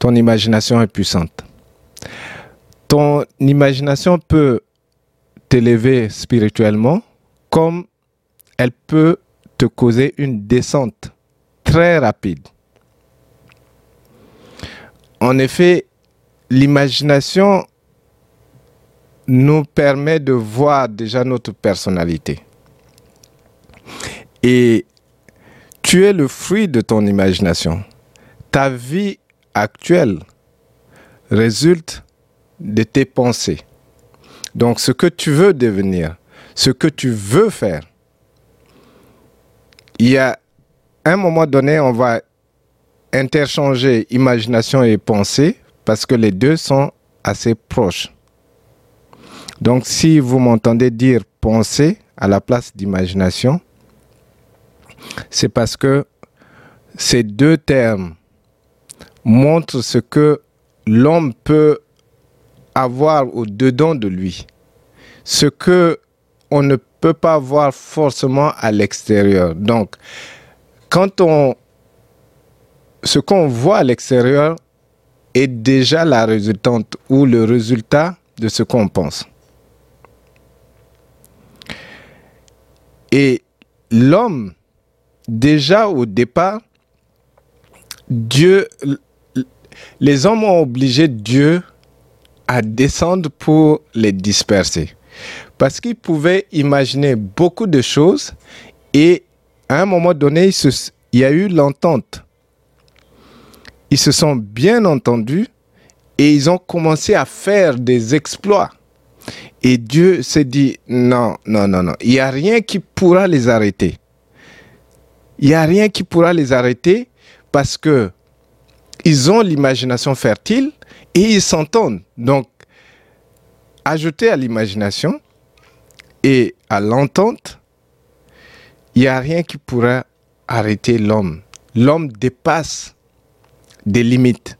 ton imagination est puissante. Ton imagination peut t'élever spirituellement comme elle peut te causer une descente très rapide. En effet, l'imagination nous permet de voir déjà notre personnalité. Et tu es le fruit de ton imagination. Ta vie actuelle résulte de tes pensées. Donc ce que tu veux devenir, ce que tu veux faire, il y a un moment donné, on va interchanger imagination et pensée parce que les deux sont assez proches. Donc si vous m'entendez dire pensée à la place d'imagination, c'est parce que ces deux termes montrent ce que l'homme peut avoir au-dedans de lui. Ce que on ne peut pas voir forcément à l'extérieur. Donc, quand on ce qu'on voit à l'extérieur est déjà la résultante ou le résultat de ce qu'on pense. Et l'homme, déjà au départ, Dieu, les hommes ont obligé Dieu à descendre pour les disperser. Parce qu'ils pouvaient imaginer beaucoup de choses et à un moment donné, il, y a eu l'entente. Ils se sont bien entendus et ils ont commencé à faire des exploits. Et Dieu s'est dit, non, non, non, non, il n'y a rien qui pourra les arrêter. Il n'y a rien qui pourra les arrêter parce que ils ont l'imagination fertile et ils s'entendent. Donc, ajouter à l'imagination et à l'entente, il n'y a rien qui pourra arrêter l'homme. L'homme dépasse des limites.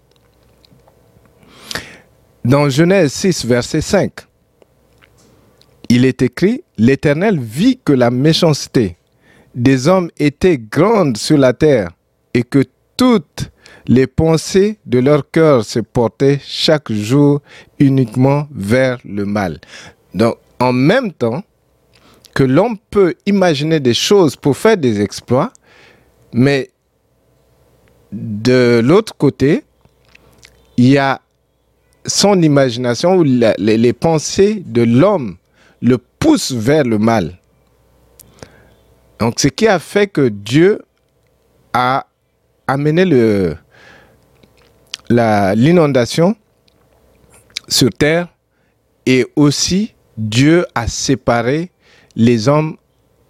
Dans Genèse 6, verset 5, il est écrit, L'Éternel vit que la méchanceté des hommes était grande sur la terre et que toutes les pensées de leur cœur se portaient chaque jour uniquement vers le mal. Donc, en même temps que l'homme peut imaginer des choses pour faire des exploits, mais de l'autre côté, il y a son imagination ou les, les pensées de l'homme le poussent vers le mal. Donc, ce qui a fait que Dieu a amené le, l'inondation sur terre et aussi Dieu a séparé les hommes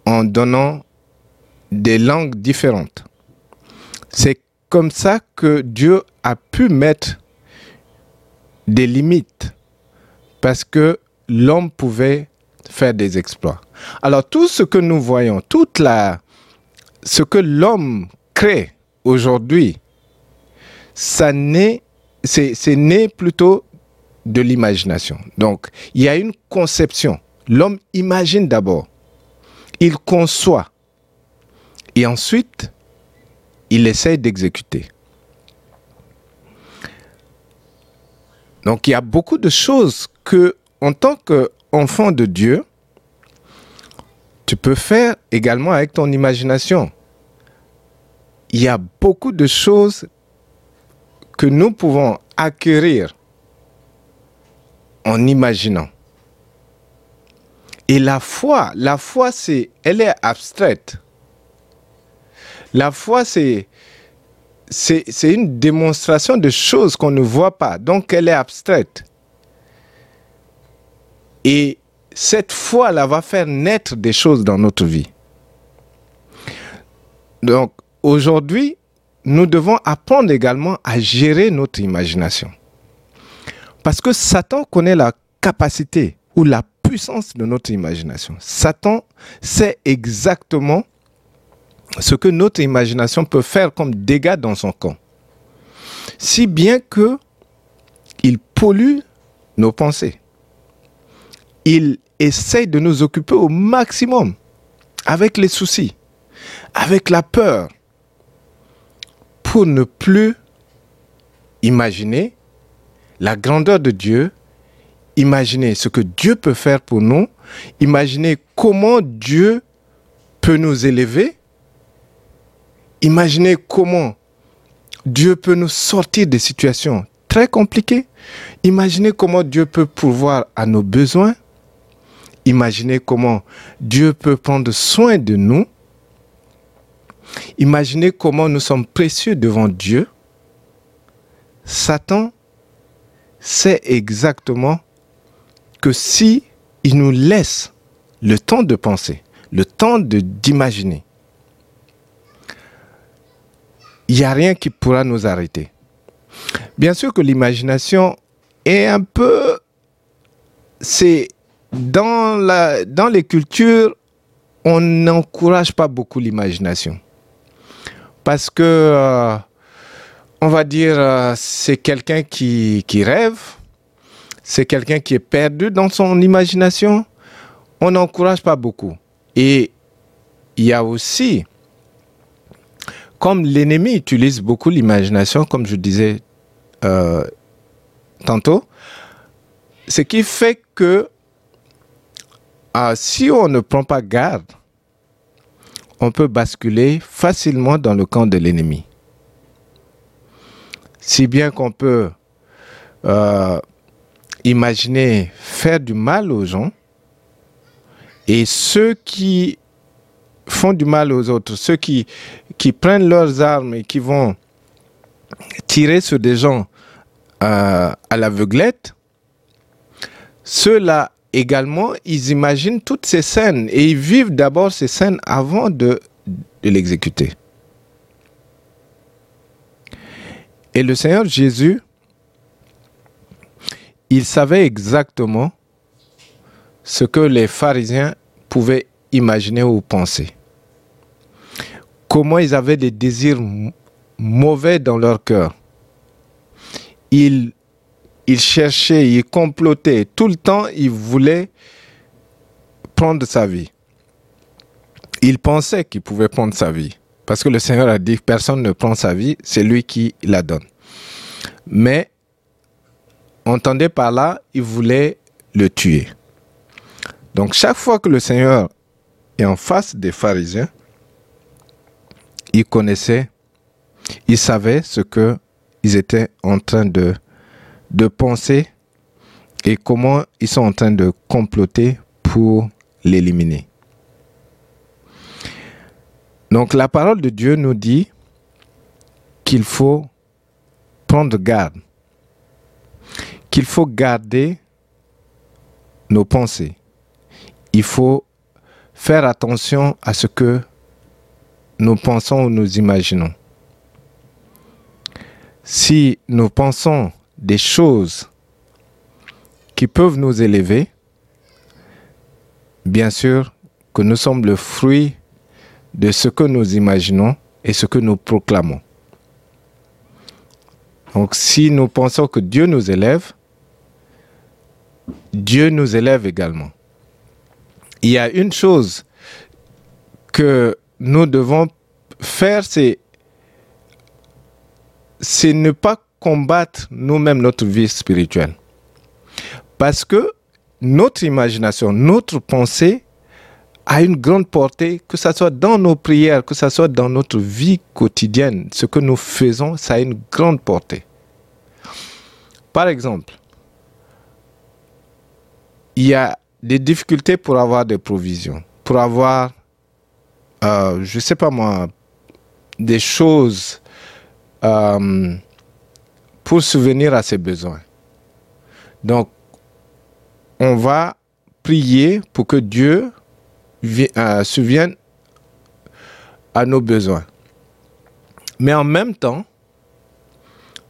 en donnant des langues différentes. C'est comme ça que Dieu a pu mettre des limites parce que l'homme pouvait faire des exploits. Alors tout ce que nous voyons, toute la ce que l'homme crée aujourd'hui, ça naît, c'est né plutôt de l'imagination. Donc, il y a une conception. L'homme imagine d'abord, il conçoit, et ensuite, il essaie d'exécuter. Donc, il y a beaucoup de choses que, en tant qu'enfant de Dieu, tu peux faire également avec ton imagination. Il y a beaucoup de choses que nous pouvons acquérir en imaginant. Et la foi, la foi, c'est, elle est abstraite. La foi, c'est, c'est, une démonstration de choses qu'on ne voit pas. Donc, elle est abstraite. Et cette foi-là va faire naître des choses dans notre vie. Donc, aujourd'hui, nous devons apprendre également à gérer notre imagination. Parce que Satan connaît la capacité ou la puissance de notre imagination. Satan sait exactement ce que notre imagination peut faire comme dégâts dans son camp. Si bien que il pollue nos pensées. Il essaye de nous occuper au maximum avec les soucis, avec la peur, pour ne plus imaginer la grandeur de Dieu, imaginer ce que Dieu peut faire pour nous, imaginer comment Dieu peut nous élever, imaginer comment Dieu peut nous sortir des situations très compliquées, imaginez comment Dieu peut pourvoir à nos besoins, imaginez comment Dieu peut prendre soin de nous, imaginez comment nous sommes précieux devant Dieu. Satan sait exactement que si il nous laisse le temps de penser, le temps d'imaginer, il n'y a rien qui pourra nous arrêter. Bien sûr que l'imagination est un peu... C'est dans, la, dans les cultures, on n'encourage pas beaucoup l'imagination. Parce que, euh, on va dire, euh, c'est quelqu'un qui, rêve, c'est quelqu'un qui est perdu dans son imagination. On n'encourage pas beaucoup. Et il y a aussi comme l'ennemi utilise beaucoup l'imagination, comme je disais euh, tantôt, ce qui fait que si on ne prend pas garde, on peut basculer facilement dans le camp de l'ennemi. Si bien qu'on peut euh, imaginer faire du mal aux gens, et ceux qui font du mal aux autres, ceux qui, prennent leurs armes et qui vont tirer sur des gens euh, à l'aveuglette, ceux-là également, ils imaginent toutes ces scènes et ils vivent d'abord ces scènes avant de, l'exécuter. Et le Seigneur Jésus, il savait exactement ce que les pharisiens pouvaient imaginer ou penser. Comment ils avaient des désirs mauvais dans leur cœur. Ils, ils cherchaient, ils complotaient. Tout le temps, ils voulaient prendre sa vie. Ils pensaient qu'ils pouvaient prendre sa vie. Parce que le Seigneur a dit personne ne prend sa vie, c'est lui qui la donne. Mais, entendez par là, ils voulaient le tuer. Donc chaque fois que le Seigneur en face des pharisiens, ils connaissaient, ils savaient ce que ils étaient en train de, de penser et comment ils sont en train de comploter pour l'éliminer. Donc la parole de Dieu nous dit qu'il faut prendre garde, qu'il faut garder nos pensées. Il faut faire attention à ce que nous pensons ou nous imaginons. Si nous pensons des choses qui peuvent nous élever, bien sûr que nous sommes le fruit de ce que nous imaginons et ce que nous proclamons. Donc si nous pensons que Dieu nous élève, Dieu nous élève également il y a une chose que nous devons faire, c'est, c'est ne pas combattre nous-mêmes notre vie spirituelle. Parce que notre imagination, notre pensée a une grande portée, que ce soit dans nos prières, que ce soit dans notre vie quotidienne. Ce que nous faisons, ça a une grande portée. Par exemple, il y a des difficultés pour avoir des provisions, pour avoir, euh, je ne sais pas moi, des choses euh, pour souvenir à ses besoins. Donc, on va prier pour que Dieu euh, souvienne à nos besoins. Mais en même temps,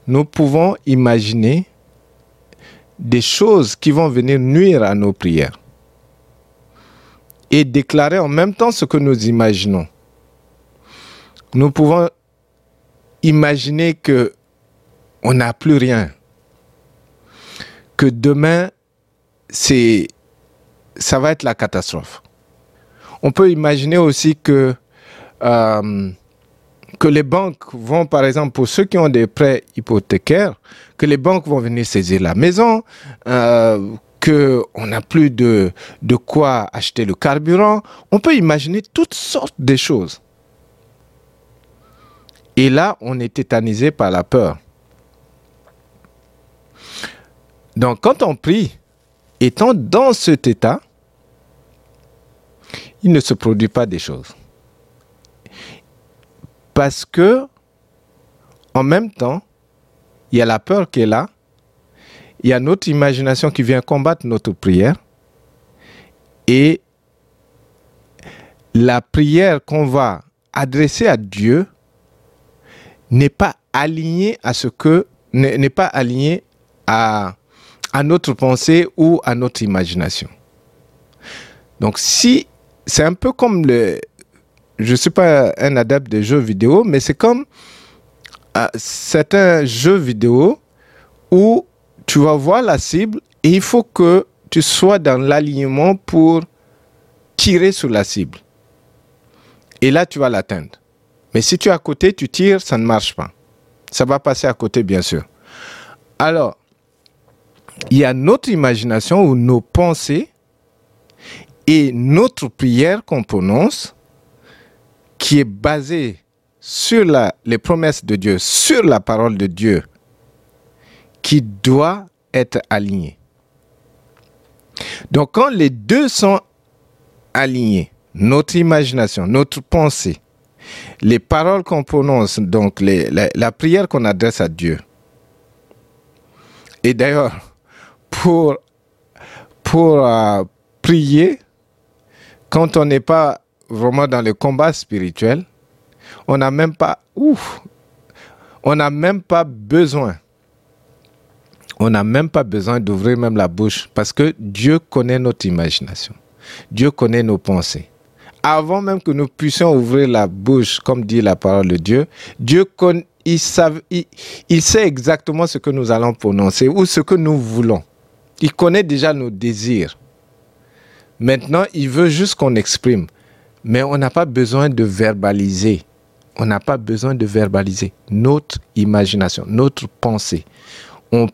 nous pouvons imaginer des choses qui vont venir nuire à nos prières et déclarer en même temps ce que nous imaginons. Nous pouvons imaginer que on n'a plus rien, que demain c'est ça va être la catastrophe. On peut imaginer aussi que euh, que les banques vont, par exemple, pour ceux qui ont des prêts hypothécaires, que les banques vont venir saisir la maison, euh, qu'on n'a plus de, de quoi acheter le carburant. On peut imaginer toutes sortes de choses. Et là, on est tétanisé par la peur. Donc, quand on prie, étant dans cet état, il ne se produit pas des choses. Parce que, en même temps, il y a la peur qui est là, il y a notre imagination qui vient combattre notre prière, et la prière qu'on va adresser à Dieu n'est pas alignée à ce que n'est pas alignée à, à notre pensée ou à notre imagination. Donc si c'est un peu comme le je ne suis pas un adepte des jeux vidéo, mais c'est comme euh, certains jeux vidéo où tu vas voir la cible et il faut que tu sois dans l'alignement pour tirer sur la cible. Et là, tu vas l'atteindre. Mais si tu es à côté, tu tires, ça ne marche pas. Ça va passer à côté, bien sûr. Alors, il y a notre imagination ou nos pensées et notre prière qu'on prononce qui est basé sur les promesses de Dieu, sur la parole de Dieu, qui doit être aligné. Donc quand les deux sont alignés, notre imagination, notre pensée, les paroles qu'on prononce, donc la, prière qu'on adresse à Dieu. Et d'ailleurs, pour, pour euh, prier, quand on n'est pas vraiment dans le combat spirituel, on n'a même pas, on n'a même pas besoin. On n'a même pas besoin d'ouvrir même la bouche parce que Dieu connaît notre imagination. Dieu connaît nos pensées. Avant même que nous puissions ouvrir la bouche, comme dit la parole de Dieu, Dieu sait exactement ce que nous allons prononcer ou ce que nous voulons. Il connaît déjà nos désirs. Maintenant, il veut juste qu'on exprime. Mais on n'a pas besoin de verbaliser. On n'a pas besoin de verbaliser notre imagination, notre pensée. On,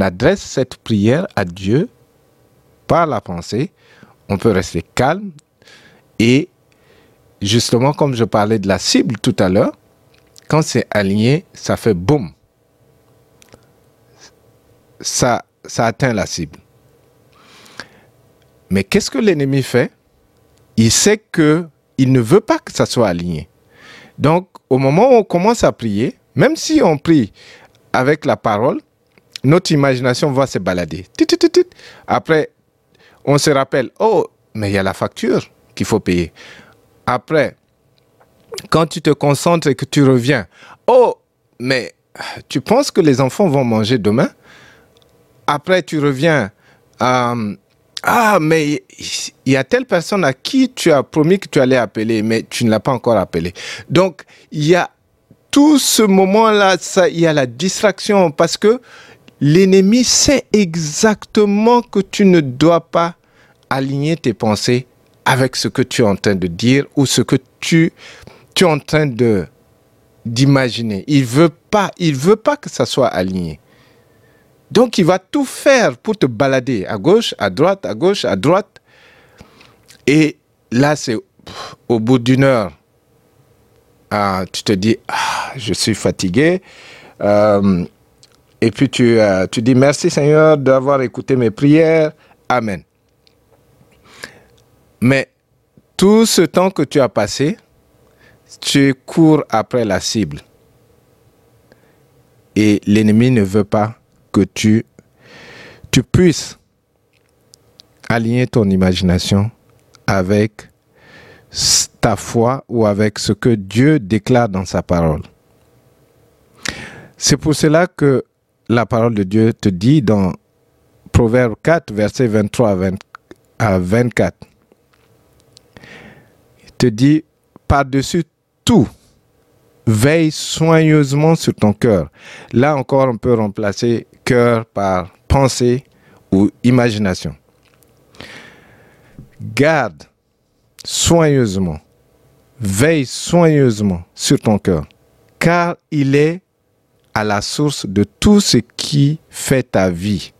adresse cette prière à Dieu par la pensée. On peut rester calme et justement, comme je parlais de la cible tout à l'heure, quand c'est aligné, ça fait boum. Ça, ça atteint la cible. Mais qu'est-ce que l'ennemi fait? Il sait que il ne veut pas que ça soit aligné. Donc, au moment où on commence à prier, même si on prie avec la parole, notre imagination va se balader. Après, on se rappelle, oh, mais il y a la facture qu'il faut payer. Après, quand tu te concentres et que tu reviens, oh, mais tu penses que les enfants vont manger demain? Après, tu reviens, euh, ah, mais il y a telle personne à qui tu as promis que tu allais appeler, mais tu ne l'as pas encore appelé. Donc, il y a tout ce moment-là, il y a la distraction parce que l'ennemi sait exactement que tu ne dois pas aligner tes pensées avec ce que tu es en train de dire ou ce que tu, es en train d'imaginer. Il veut pas, il veut pas que ça soit aligné. Donc il va tout faire pour te balader à gauche, à droite, à gauche, à droite. Et là, c'est au bout d'une heure, ah, tu te dis, ah, je suis fatigué. Euh, et puis tu, euh, tu dis, merci Seigneur d'avoir écouté mes prières. Amen. Mais tout ce temps que tu as passé, tu cours après la cible. Et l'ennemi ne veut pas que tu, puisses aligner ton imagination avec ta foi ou avec ce que Dieu déclare dans sa parole. C'est pour cela que la parole de Dieu te dit dans Proverbe 4, verset 23 à 24, il te dit, par-dessus tout, veille soigneusement sur ton cœur. Là encore, on peut remplacer cœur par pensée ou imagination. Garde soigneusement, veille soigneusement sur ton cœur, car il est à la source de tout ce qui fait ta vie.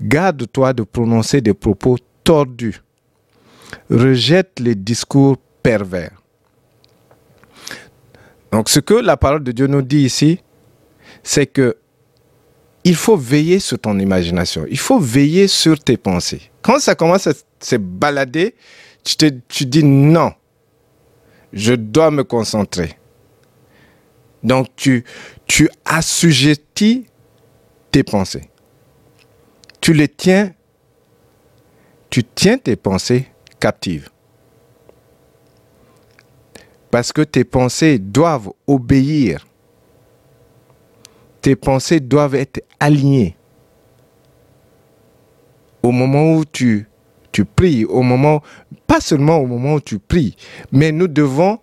Garde-toi de prononcer des propos tordus. Rejette les discours pervers. Donc ce que la parole de Dieu nous dit ici, c'est que il faut veiller sur ton imagination. Il faut veiller sur tes pensées. Quand ça commence à se balader, tu te dis non, je dois me concentrer. Donc tu, tu assujettis tes pensées. Tu les tiens, tu tiens tes pensées captives. Parce que tes pensées doivent obéir. Tes pensées doivent être alignées. Au moment où tu, tu pries, au moment, pas seulement au moment où tu pries, mais nous devons,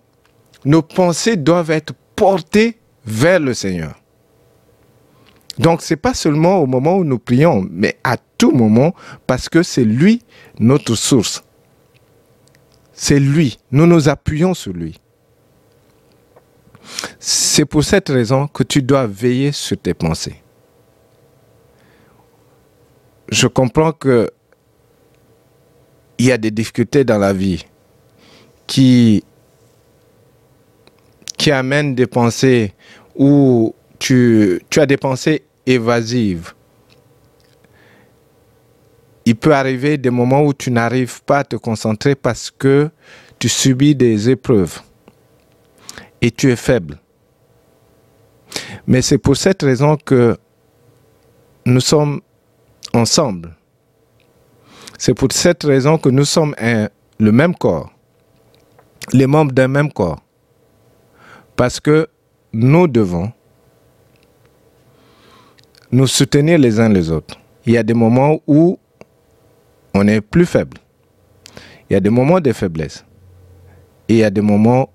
nos pensées doivent être portées vers le Seigneur. Donc, ce n'est pas seulement au moment où nous prions, mais à tout moment, parce que c'est lui notre source. C'est lui. Nous nous appuyons sur lui. C'est pour cette raison que tu dois veiller sur tes pensées. Je comprends que il y a des difficultés dans la vie qui, qui amènent des pensées où tu, tu as des pensées évasives. Il peut arriver des moments où tu n'arrives pas à te concentrer parce que tu subis des épreuves et tu es faible. Mais c'est pour cette raison que nous sommes ensemble. C'est pour cette raison que nous sommes un, le même corps, les membres d'un même corps. Parce que nous devons nous soutenir les uns les autres. Il y a des moments où on est plus faible. Il y a des moments de faiblesse. Et il y a des moments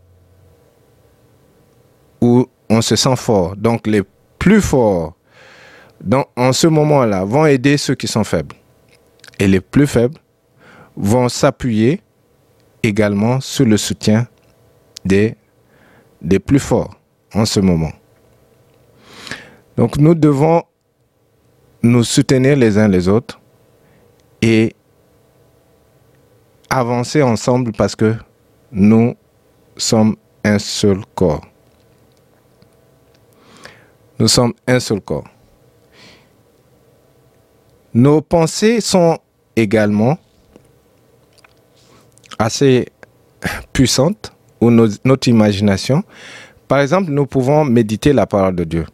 où on se sent fort. Donc les plus forts, en ce moment-là, vont aider ceux qui sont faibles. Et les plus faibles vont s'appuyer également sur le soutien des plus forts en ce moment. Donc nous devons nous soutenir les uns les autres et avancer ensemble parce que nous sommes un seul corps. Nous sommes un seul corps. Nos pensées sont également assez puissantes, ou notre imagination. Par exemple, nous pouvons méditer la parole de Dieu.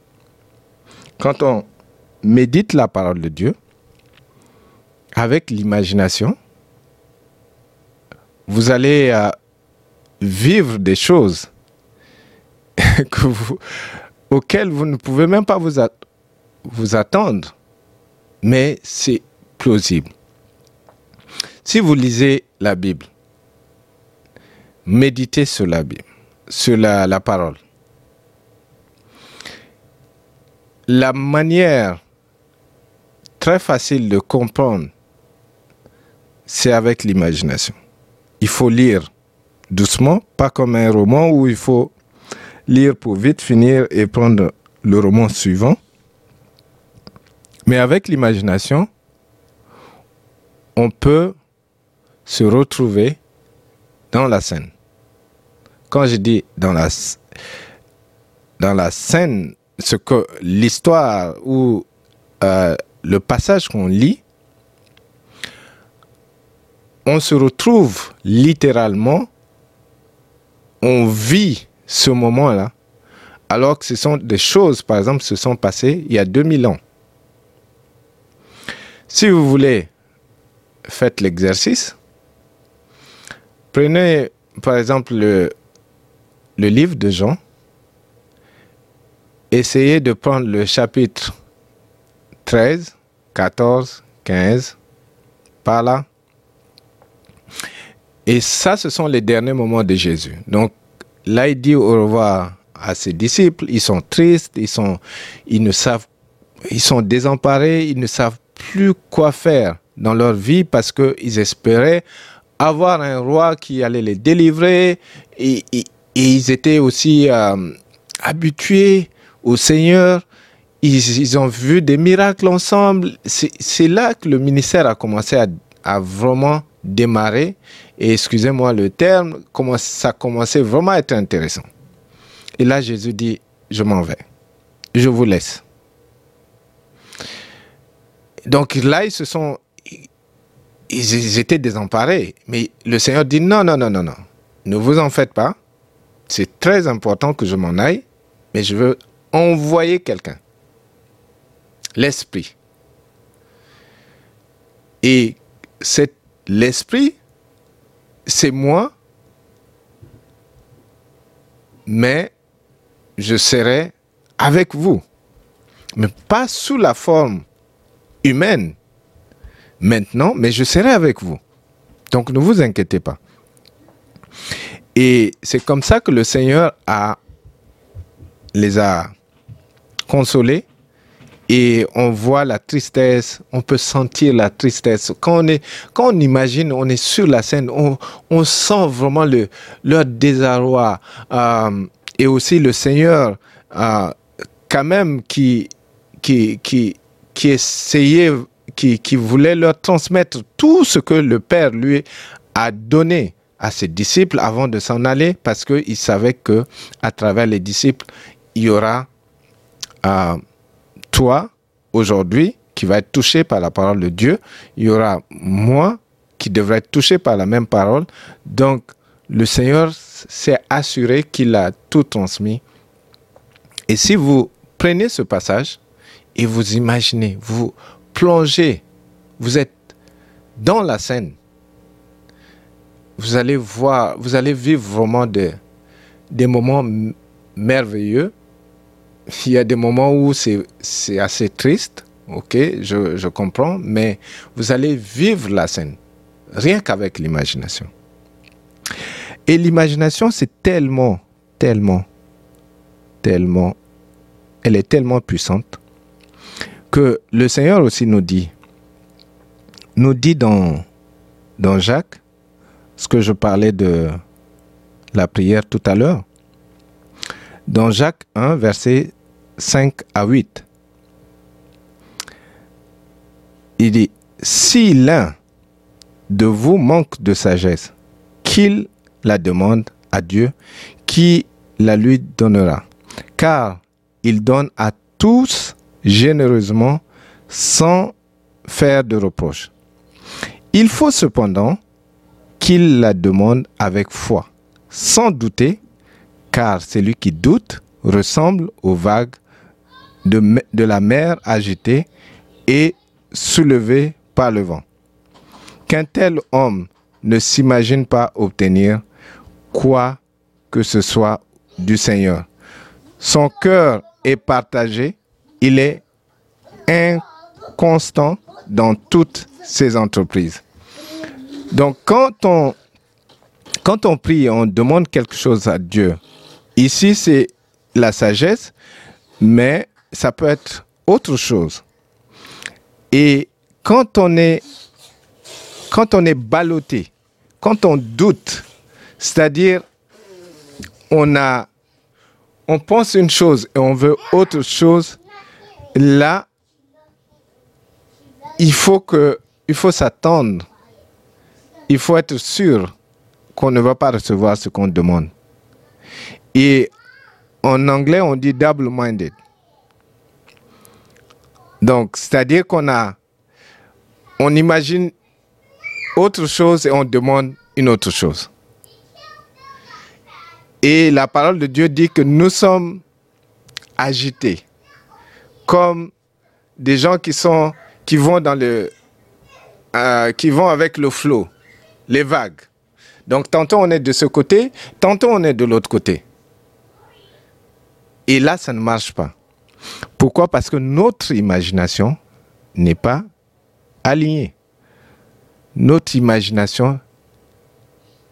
Quand on médite la parole de Dieu, avec l'imagination, vous allez euh, vivre des choses que vous, auxquelles vous ne pouvez même pas vous, vous attendre, mais c'est plausible. Si vous lisez la Bible, méditez sur la Bible, sur la, la parole. La manière très facile de comprendre, c'est avec l'imagination. Il faut lire doucement, pas comme un roman où il faut lire pour vite finir et prendre le roman suivant. Mais avec l'imagination, on peut se retrouver dans la scène. Quand je dis dans la, dans la scène, ce que l'histoire ou euh, le passage qu'on lit, on se retrouve littéralement, on vit ce moment-là, alors que ce sont des choses, par exemple, se sont passées il y a 2000 ans. Si vous voulez, faites l'exercice. Prenez, par exemple, le, livre de Jean. Essayez de prendre le chapitre 13, 14, 15, par là. Et ça, ce sont les derniers moments de Jésus. Donc, là, il dit au revoir à ses disciples. Ils sont tristes, ils sont, ils ne savent, ils sont désemparés, ils ne savent plus quoi faire dans leur vie parce qu'ils espéraient avoir un roi qui allait les délivrer. Et, ils étaient aussi euh, habitués au Seigneur. Ils, ont vu des miracles ensemble. C'est là que le ministère a commencé à, à vraiment démarrer. Et excusez-moi le terme, comment ça commençait vraiment à être intéressant. Et là, Jésus dit, je m'en vais. Je vous laisse. Donc là, ils se sont... Ils étaient désemparés. Mais le Seigneur dit, non, non, non, non, non. Ne vous en faites pas. C'est très important que je m'en aille. Mais je veux envoyer quelqu'un. L'Esprit. Et cet l'Esprit, c'est moi, mais je serai avec vous, mais pas sous la forme humaine maintenant, mais je serai avec vous. Donc ne vous inquiétez pas. Et c'est comme ça que le Seigneur les a consolés et on voit la tristesse, on peut sentir la tristesse. Quand on, imagine, on est sur la scène, on, sent vraiment le, leur désarroi. Euh, et aussi le Seigneur, euh, quand même, qui, qui, qui, essayait, qui voulait leur transmettre tout ce que le Père lui a donné à ses disciples avant de s'en aller, parce qu'il savait que à travers les disciples, il y aura euh, toi, aujourd'hui, qui va être touché par la parole de Dieu, il y aura moi qui devrait être touché par la même parole. Donc, le Seigneur s'est assuré qu'il a tout transmis. Et si vous prenez ce passage et vous imaginez, vous plongez, vous êtes dans la scène, vous allez voir, vous allez vivre vraiment des, des moments merveilleux il y a des moments où c'est assez triste, ok, je, je, comprends, mais vous allez vivre la scène, rien qu'avec l'imagination. Et l'imagination, c'est tellement, tellement, tellement, elle est tellement puissante que le Seigneur aussi nous dit, nous dit dans, dans Jacques, ce que je parlais de la prière tout à l'heure, dans Jacques 1, verset 5 à 8. Il dit, si l'un de vous manque de sagesse, qu'il la demande à Dieu, qui la lui donnera. Car il donne à tous généreusement sans faire de reproche. Il faut cependant qu'il la demande avec foi, sans douter, car celui qui doute ressemble aux vagues de, la mer agitée et soulevée par le vent. Qu'un tel homme ne s'imagine pas obtenir quoi que ce soit du Seigneur. Son cœur est partagé, il est inconstant dans toutes ses entreprises. Donc quand on, quand on prie, on demande quelque chose à Dieu. Ici, c'est la sagesse, mais ça peut être autre chose. Et quand on est, quand on est ballotté, quand on doute, c'est-à-dire on a, on pense une chose et on veut autre chose, là, il faut que, il faut s'attendre, il faut être sûr qu'on ne va pas recevoir ce qu'on demande. Et en anglais, on dit double-minded. Donc, c'est-à-dire qu'on a, on imagine autre chose et on demande une autre chose. Et la parole de Dieu dit que nous sommes agités, comme des gens qui sont, qui vont dans le, euh, qui vont avec le flot, les vagues. Donc, tantôt on est de ce côté, tantôt on est de l'autre côté. Et là, ça ne marche pas. Pourquoi? Parce que notre imagination n'est pas alignée. Notre imagination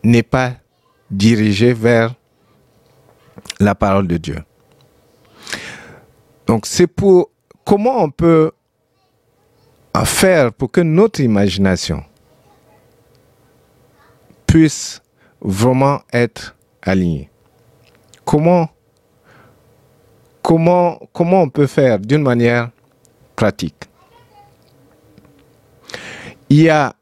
n'est pas dirigée vers la parole de Dieu. Donc c'est pour comment on peut faire pour que notre imagination puisse vraiment être aligné. Comment, comment, on peut faire d'une manière pratique? Il y a,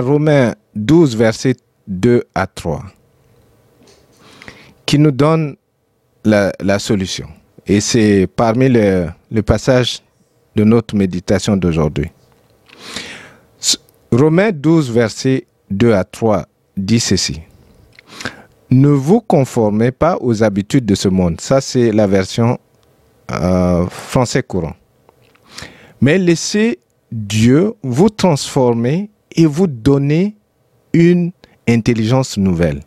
Romains 12, versets 2 à 3 qui nous donne la, solution. Et c'est parmi les, les passages de notre méditation d'aujourd'hui. Romains 12, versets 2 à 3 dit ceci. Ne vous conformez pas aux habitudes de ce monde. Ça, c'est la version euh, français courant. Mais laissez Dieu vous transformer et vous donner une intelligence nouvelle.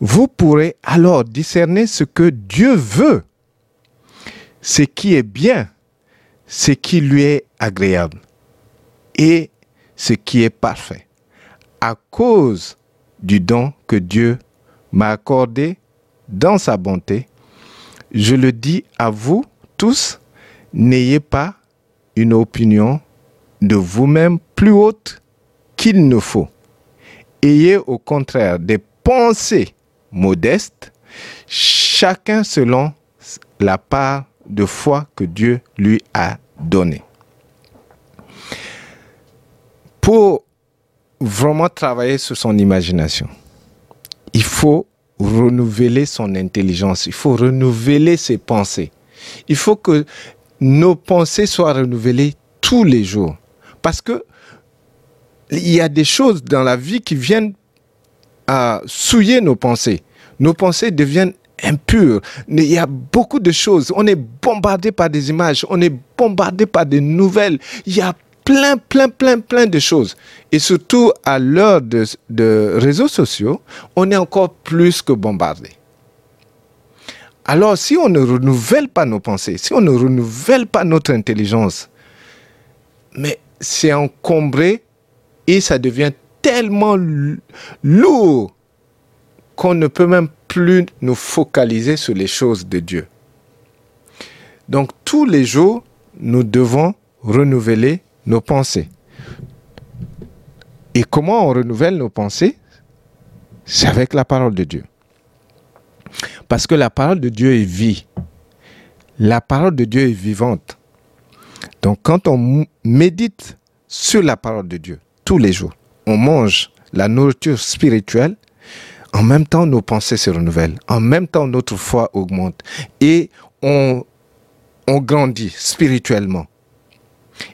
Vous pourrez alors discerner ce que Dieu veut, ce qui est bien, ce qui lui est agréable et ce qui est parfait. À cause du don que Dieu m'a accordé dans sa bonté, je le dis à vous tous, n'ayez pas une opinion de vous-même plus haute qu'il ne faut. Ayez au contraire des pensées modestes, chacun selon la part de foi que Dieu lui a donnée. Pour vraiment travailler sur son imagination, il faut renouveler son intelligence, il faut renouveler ses pensées. Il faut que nos pensées soient renouvelées tous les jours. Parce que il y a des choses dans la vie qui viennent à souiller nos pensées. Nos pensées deviennent impures. Il y a beaucoup de choses. On est bombardé par des images, on est bombardé par des nouvelles. Il y a plein, plein, plein, plein de choses. Et surtout à l'heure de, de réseaux sociaux, on est encore plus que bombardé. Alors si on ne renouvelle pas nos pensées, si on ne renouvelle pas notre intelligence, mais c'est encombré et ça devient tellement lourd qu'on ne peut même plus nous focaliser sur les choses de Dieu. Donc tous les jours, nous devons renouveler nos pensées. Et comment on renouvelle nos pensées? C'est avec la parole de Dieu. Parce que la parole de Dieu est vie. La parole de Dieu est vivante. Donc quand on médite sur la parole de Dieu tous les jours, on mange la nourriture spirituelle, en même temps nos pensées se renouvellent, en même temps notre foi augmente et on, grandit spirituellement.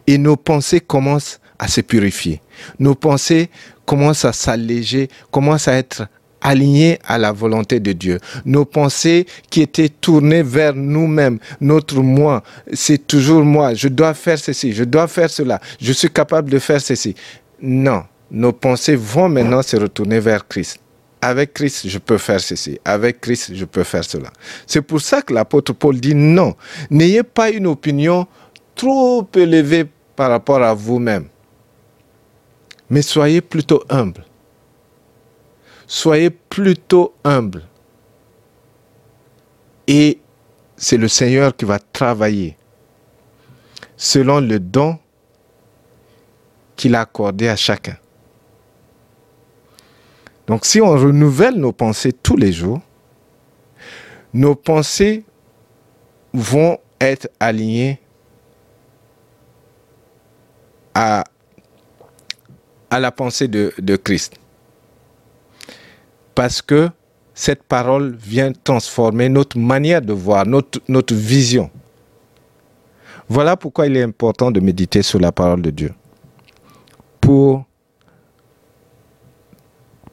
Et nos pensées commencent à se purifier. Nos pensées commencent à s'alléger, commencent à être alignées à la volonté de Dieu. Nos pensées qui étaient tournées vers nous-mêmes, notre moi, c'est toujours moi, je dois faire ceci, je dois faire cela, je suis capable de faire ceci. Non, nos pensées vont maintenant se retourner vers Christ. Avec Christ, je peux faire ceci. Avec Christ, je peux faire cela. C'est pour ça que l'apôtre Paul dit non. N'ayez pas une opinion trop élevée par rapport à vous-même. Mais soyez plutôt humble. Soyez plutôt humble. Et c'est le Seigneur qui va travailler selon le don qu'il a accordé à chacun. Donc si on renouvelle nos pensées tous les jours, nos pensées vont être alignées à, la pensée de, Christ. Parce que cette parole vient transformer notre manière de voir, notre vision. Voilà pourquoi il est important de méditer sur la parole de Dieu. Pour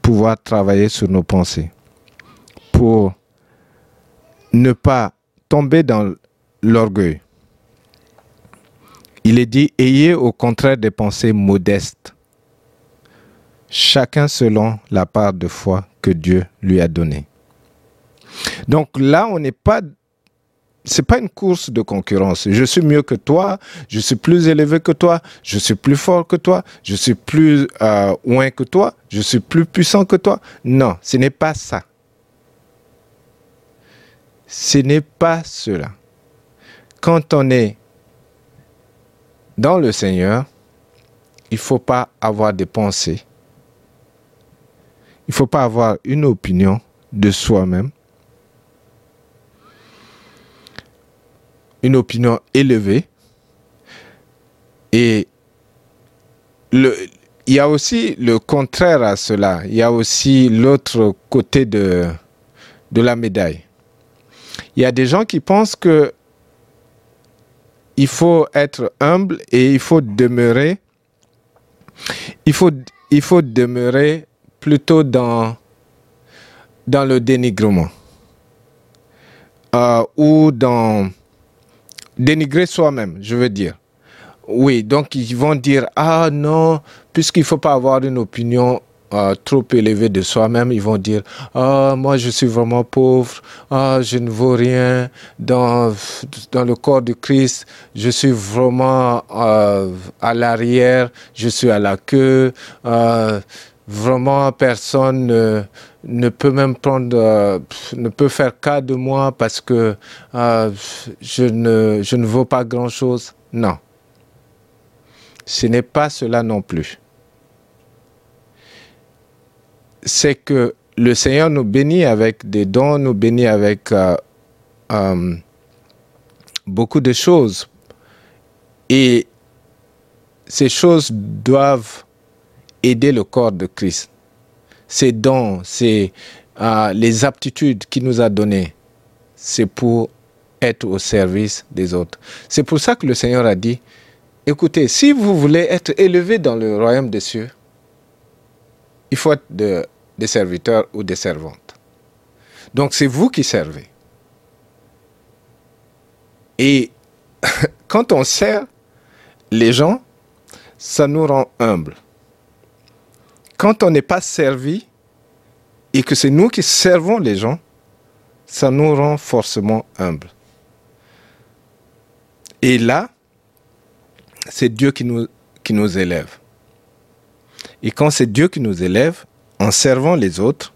pouvoir travailler sur nos pensées, pour ne pas tomber dans l'orgueil. Il est dit, ayez au contraire des pensées modestes, chacun selon la part de foi que Dieu lui a donnée. Donc là, on n'est pas une course de concurrence. Je suis mieux que toi, je suis plus élevé que toi, je suis plus fort que toi, je suis plus euh, loin que toi, je suis plus puissant que toi. Non, ce n'est pas ça. Ce n'est pas cela. Quand on est dans le Seigneur il ne faut pas avoir des pensées. Il ne faut pas avoir une opinion de soi-même. Une opinion élevée. Et il y a aussi le contraire à cela. Il y a aussi l'autre côté de, de la médaille. Il y a des gens qui pensent que il faut être humble et il faut demeurer il faut, demeurer plutôt dans, dans le dénigrement euh, ou dans dénigrer soi-même, je veux dire. Oui, donc ils vont dire, ah non, puisqu'il ne faut pas avoir une opinion euh, trop élevée de soi-même, ils vont dire, ah moi je suis vraiment pauvre, ah je ne vaux rien dans, dans le corps de Christ, je suis vraiment euh, à l'arrière, je suis à la queue, euh, vraiment personne ne peut même prendre, ne peut faire cas de moi parce que je, ne, je ne vaux pas grand-chose. Non. Ce n'est pas cela non plus. C'est que le Seigneur nous bénit avec des dons, nous bénit avec euh, euh, beaucoup de choses. Et ces choses doivent aider le corps de Christ. Ces dons, ces, euh, les aptitudes qu'il nous a données, c'est pour être au service des autres. C'est pour ça que le Seigneur a dit, Écoutez, si vous voulez être élevé dans le royaume des cieux, il faut être des serviteurs ou des servantes. Donc c'est vous qui servez. Et quand on sert les gens, ça nous rend humbles. Quand on n'est pas servi et que c'est nous qui servons les gens, ça nous rend forcément humbles. Et là, c'est Dieu qui nous, qui nous élève. Et quand c'est Dieu qui nous élève, en servant les autres,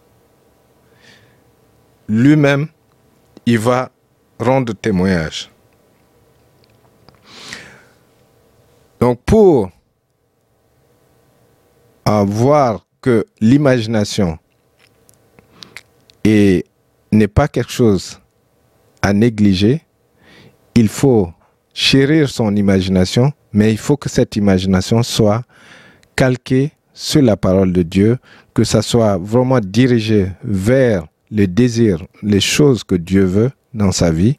lui-même, il va rendre témoignage. Donc pour voir que l'imagination n'est pas quelque chose à négliger, il faut chérir son imagination mais il faut que cette imagination soit calquée sur la parole de Dieu, que ça soit vraiment dirigé vers les désirs, les choses que Dieu veut dans sa vie.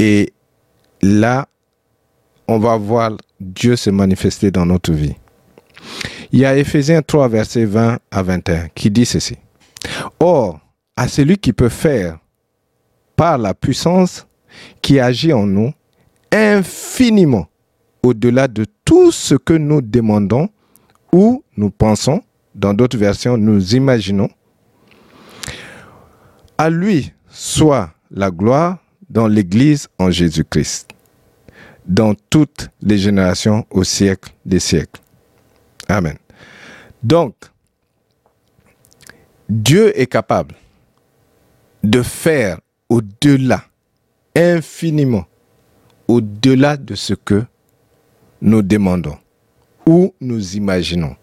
Et là, on va voir Dieu se manifester dans notre vie. Il y a Ephésiens 3, versets 20 à 21 qui dit ceci. Or, à celui qui peut faire par la puissance qui agit en nous, infiniment au-delà de tout ce que nous demandons ou nous pensons. Dans d'autres versions, nous imaginons. À lui soit la gloire dans l'Église en Jésus-Christ, dans toutes les générations au siècle des siècles. Amen. Donc, Dieu est capable de faire au-delà, infiniment, au-delà de ce que nous demandons ou nous imaginons.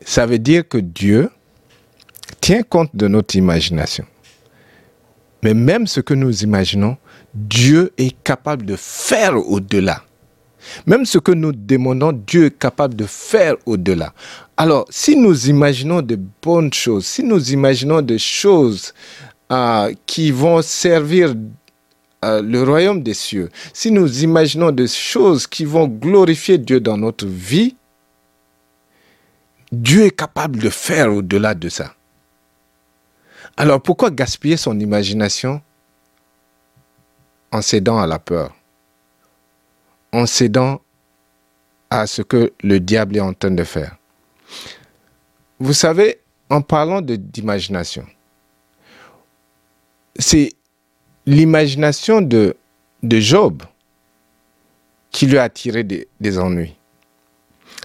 Ça veut dire que Dieu tient compte de notre imagination. Mais même ce que nous imaginons, Dieu est capable de faire au-delà. Même ce que nous demandons, Dieu est capable de faire au-delà. Alors, si nous imaginons de bonnes choses, si nous imaginons des choses euh, qui vont servir le royaume des cieux, si nous imaginons des choses qui vont glorifier Dieu dans notre vie, Dieu est capable de faire au-delà de ça. Alors pourquoi gaspiller son imagination en cédant à la peur, en cédant à ce que le diable est en train de faire? Vous savez, en parlant d'imagination, c'est l'imagination de, Job qui lui a attiré des, ennuis.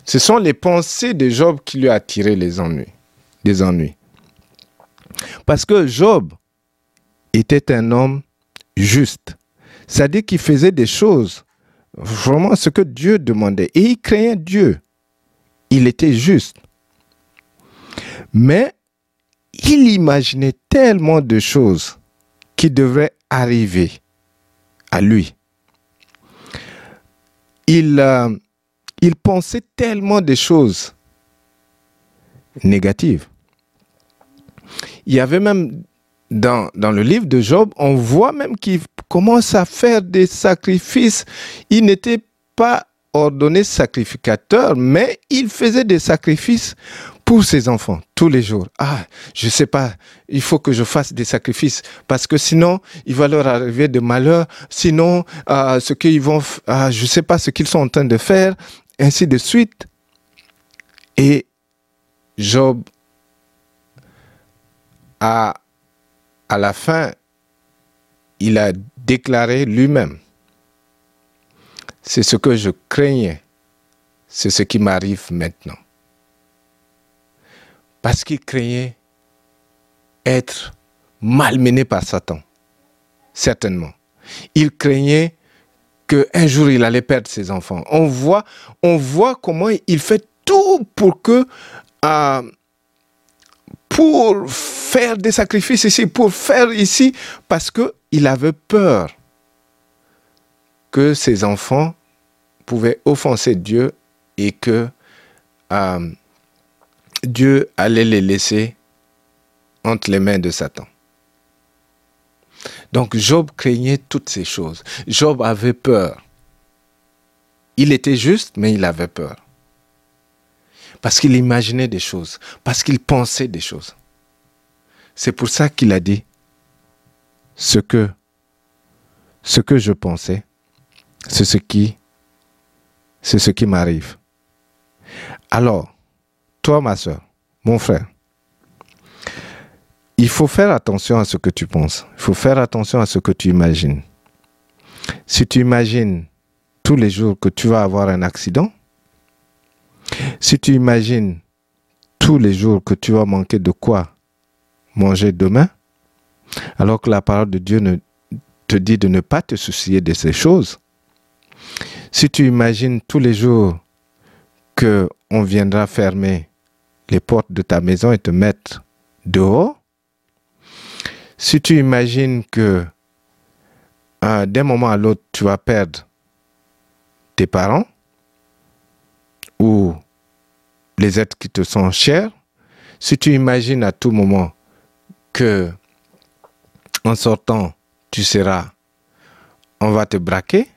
Ce sont les pensées de Job qui lui a attiré les ennuis, des ennuis. Parce que Job était un homme juste. C'est-à-dire qu'il faisait des choses, vraiment ce que Dieu demandait. Et il craignait Dieu. Il était juste. Mais il imaginait tellement de choses qui devraient arriver à lui. Il, euh, il pensait tellement de choses négatives. Il y avait même dans, dans le livre de Job, on voit même qu'il commence à faire des sacrifices. Il n'était pas ordonné sacrificateur, mais il faisait des sacrifices pour ses enfants tous les jours. Ah, je sais pas, il faut que je fasse des sacrifices parce que sinon il va leur arriver de malheur. Sinon, euh, ce qu'ils vont, euh, je sais pas ce qu'ils sont en train de faire, ainsi de suite. Et Job a, à la fin, il a déclaré lui-même, c'est ce que je craignais, c'est ce qui m'arrive maintenant. Parce qu'il craignait être malmené par Satan, certainement. Il craignait qu'un jour il allait perdre ses enfants. On voit, comment il fait tout pour que, euh, pour faire des sacrifices ici, pour faire ici, parce que il avait peur que ses enfants pouvaient offenser Dieu et que euh, Dieu allait les laisser entre les mains de Satan. Donc Job craignait toutes ces choses. Job avait peur. Il était juste, mais il avait peur. Parce qu'il imaginait des choses, parce qu'il pensait des choses. C'est pour ça qu'il a dit, ce que, ce que je pensais, c'est ce qui, m'arrive. Alors, toi, ma soeur, mon frère, il faut faire attention à ce que tu penses. Il faut faire attention à ce que tu imagines. Si tu imagines tous les jours que tu vas avoir un accident, si tu imagines tous les jours que tu vas manquer de quoi manger demain, alors que la parole de Dieu ne, te dit de ne pas te soucier de ces choses. Si tu imagines tous les jours que on viendra fermer les portes de ta maison et te mettre dehors, si tu imagines que euh, d'un moment à l'autre tu vas perdre tes parents ou les êtres qui te sont chers, si tu imagines à tout moment que en sortant, tu seras, on va te braquer.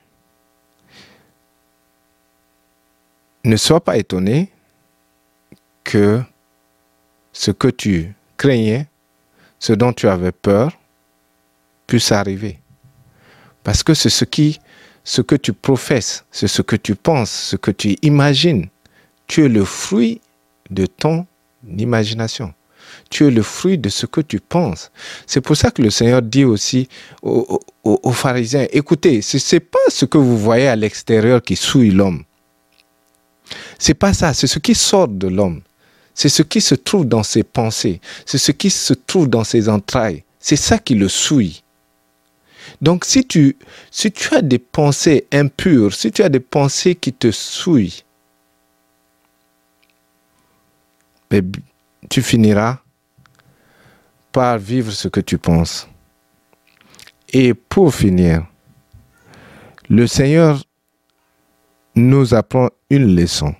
Ne sois pas étonné que ce que tu craignais, ce dont tu avais peur, puisse arriver. Parce que c'est ce qui, ce que tu professes, c'est ce que tu penses, ce que tu imagines. Tu es le fruit de ton imagination tu es le fruit de ce que tu penses. C'est pour ça que le Seigneur dit aussi aux, pharisiens, écoutez, ce n'est pas ce que vous voyez à l'extérieur qui souille l'homme. C'est pas ça, c'est ce qui sort de l'homme. C'est ce qui se trouve dans ses pensées, c'est ce qui se trouve dans ses entrailles. C'est ça qui le souille. Donc si tu, si tu as des pensées impures, si tu as des pensées qui te souillent, ben, tu finiras par vivre ce que tu penses. Et pour finir, le Seigneur nous apprend une leçon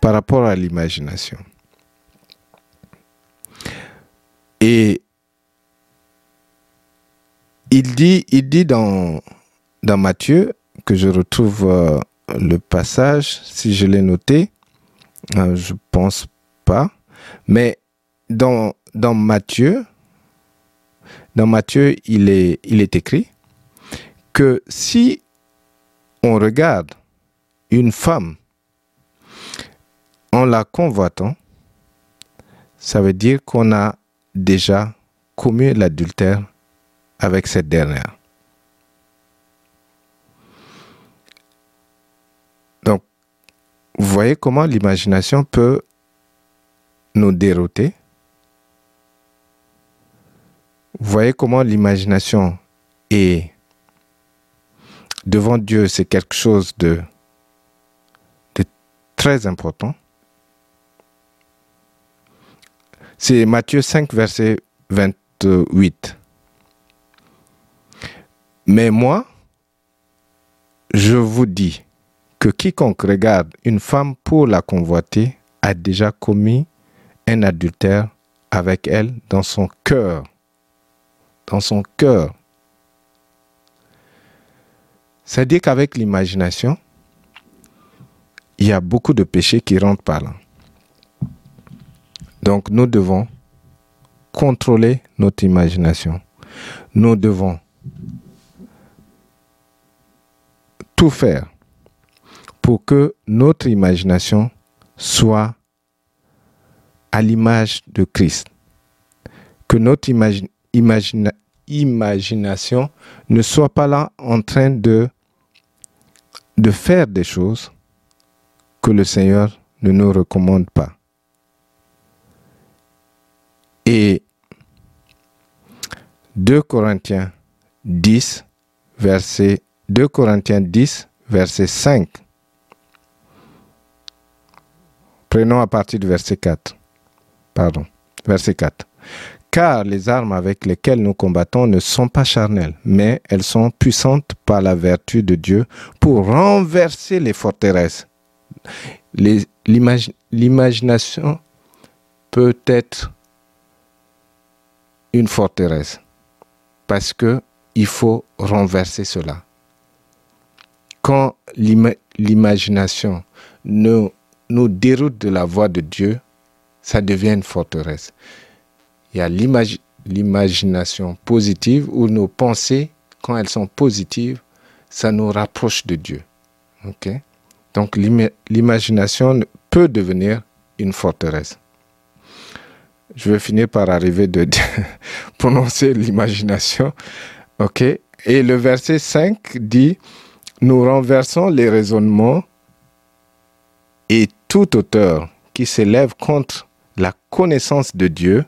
par rapport à l'imagination. Et il dit, il dit dans, Matthieu, que je retrouve euh, le passage, si je l'ai noté, euh, je pense pas, mais dans Matthieu, dans Matthieu, il est écrit que si on regarde une femme en la convoitant, ça veut dire qu'on a déjà commis l'adultère avec cette dernière. Donc, vous voyez comment l'imagination peut nous dérouter voyez comment l'imagination est devant Dieu, c'est quelque chose de très important. C'est Matthieu 5, verset 28. Mais moi, je vous dis que quiconque regarde une femme pour la convoiter a déjà commis un adultère avec elle dans son cœur. Dans son cœur. C'est-à-dire qu'avec l'imagination, il y a beaucoup de péchés qui rentrent par là. Donc nous devons contrôler notre imagination. Nous devons tout faire pour que notre imagination soit à l'image de Christ. Que notre imagination ne soit pas là en train de, de faire des choses que le Seigneur ne nous recommande pas. Et 2 Corinthiens 10, verset 2 Corinthiens 10, verset 5. Prenons à partir du verset 4. Pardon, verset 4. Car les armes avec lesquelles nous combattons ne sont pas charnelles, mais elles sont puissantes par la vertu de Dieu pour renverser les forteresses. L'imagination peut être une forteresse parce que il faut renverser cela. Quand l'imagination nous, nous déroute de la voie de Dieu, ça devient une forteresse. Il y a l'imagination positive où nos pensées, quand elles sont positives, ça nous rapproche de Dieu. ok? Donc l'imagination peut devenir une forteresse. Je vais finir par arriver de prononcer l'imagination. OK? Et le verset 5 dit, nous renversons les raisonnements et tout auteur qui s'élève contre la connaissance de Dieu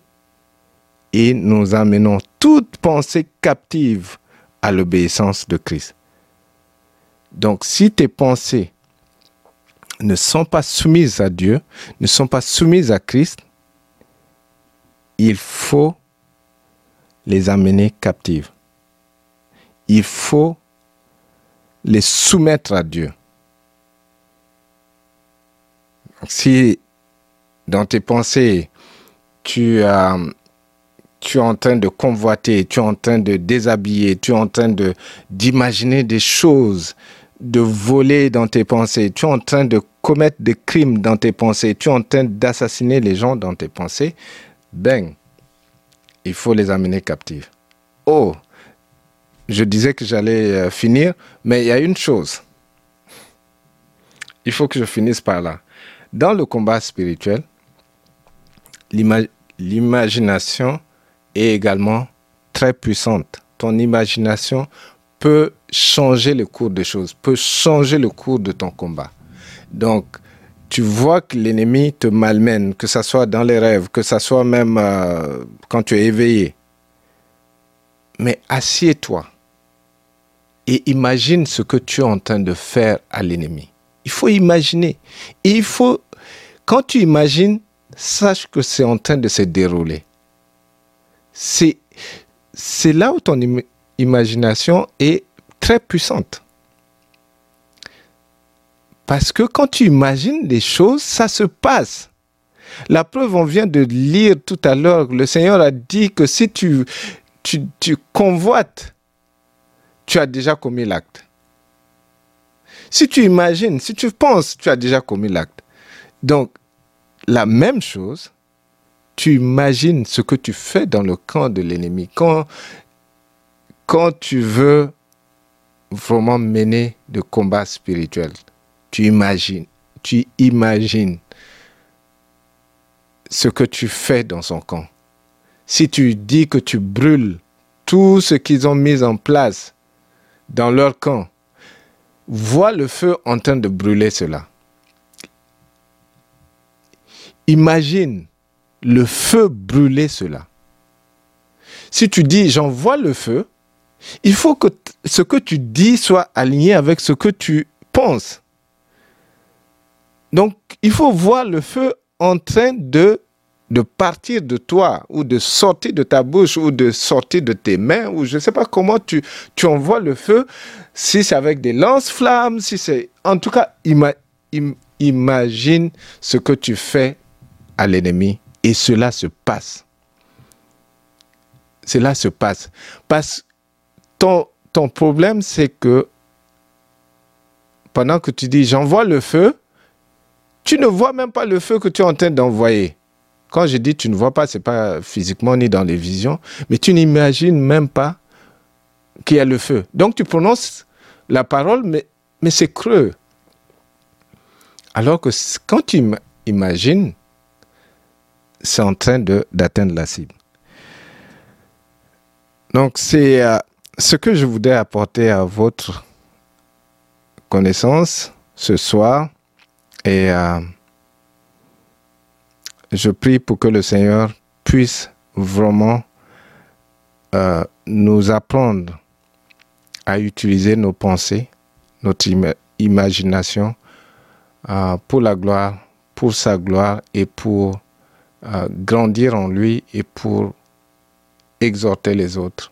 et nous amenons toute pensée captive à l'obéissance de Christ. Donc si tes pensées ne sont pas soumises à Dieu, ne sont pas soumises à Christ, il faut les amener captives. Il faut les soumettre à Dieu. Si dans tes pensées, tu, tu es en train de convoiter, tu es en train de déshabiller, tu es en train d'imaginer des choses, de voler dans tes pensées, tu es en train de commettre des crimes dans tes pensées, tu es en train d'assassiner les gens dans tes pensées, ben, il faut les amener captifs. Oh, je disais que j'allais euh, finir, mais il y a une chose. Il faut que je finisse par là. Dans le combat spirituel, l'imagination est également très puissante. Ton imagination peut changer le cours des choses, peut changer le cours de ton combat. Donc, tu vois que l'ennemi te malmène, que ce soit dans les rêves, que ce soit même euh, quand tu es éveillé. Mais assieds-toi et imagine ce que tu es en train de faire à l'ennemi. Il faut imaginer. Et il faut, quand tu imagines, sache que c'est en train de se dérouler. C'est, c'est là où ton imagination est très puissante. Parce que quand tu imagines des choses, ça se passe. La preuve, on vient de lire tout à l'heure, le Seigneur a dit que si tu, tu, tu convoites, tu as déjà commis l'acte. Si tu imagines, si tu penses, tu as déjà commis l'acte. Donc, la même chose, tu imagines ce que tu fais dans le camp de l'ennemi. Quand, quand tu veux vraiment mener de combats spirituels, tu imagines, tu imagines ce que tu fais dans son camp. Si tu dis que tu brûles tout ce qu'ils ont mis en place dans leur camp, vois le feu en train de brûler cela. Imagine le feu brûler cela. Si tu dis j'envoie le feu, Il faut que ce que tu dis soit aligné avec ce que tu penses. Donc, il faut voir le feu en train de, de partir de toi, ou de sortir de ta bouche, ou de sortir de tes mains, ou je ne sais pas comment tu, tu envoies le feu, si c'est avec des lance-flammes, si c'est... En tout cas, imagine ce que tu fais à l'ennemi, et cela se passe. Cela se passe. Parce ton, problème, c'est que pendant que tu dis j'envoie le feu, tu ne vois même pas le feu que tu es en train d'envoyer. Quand je dis tu ne vois pas, ce n'est pas physiquement ni dans les visions, mais tu n'imagines même pas qu'il y a le feu. Donc tu prononces la parole, mais, mais c'est creux. Alors que quand tu imagines, c'est en train d'atteindre la cible. Donc c'est euh, ce que je voudrais apporter à votre connaissance ce soir. Et euh, je prie pour que le Seigneur puisse vraiment euh, nous apprendre à utiliser nos pensées, notre imagination euh, pour la gloire, pour sa gloire et pour grandir en lui et pour exhorter les autres.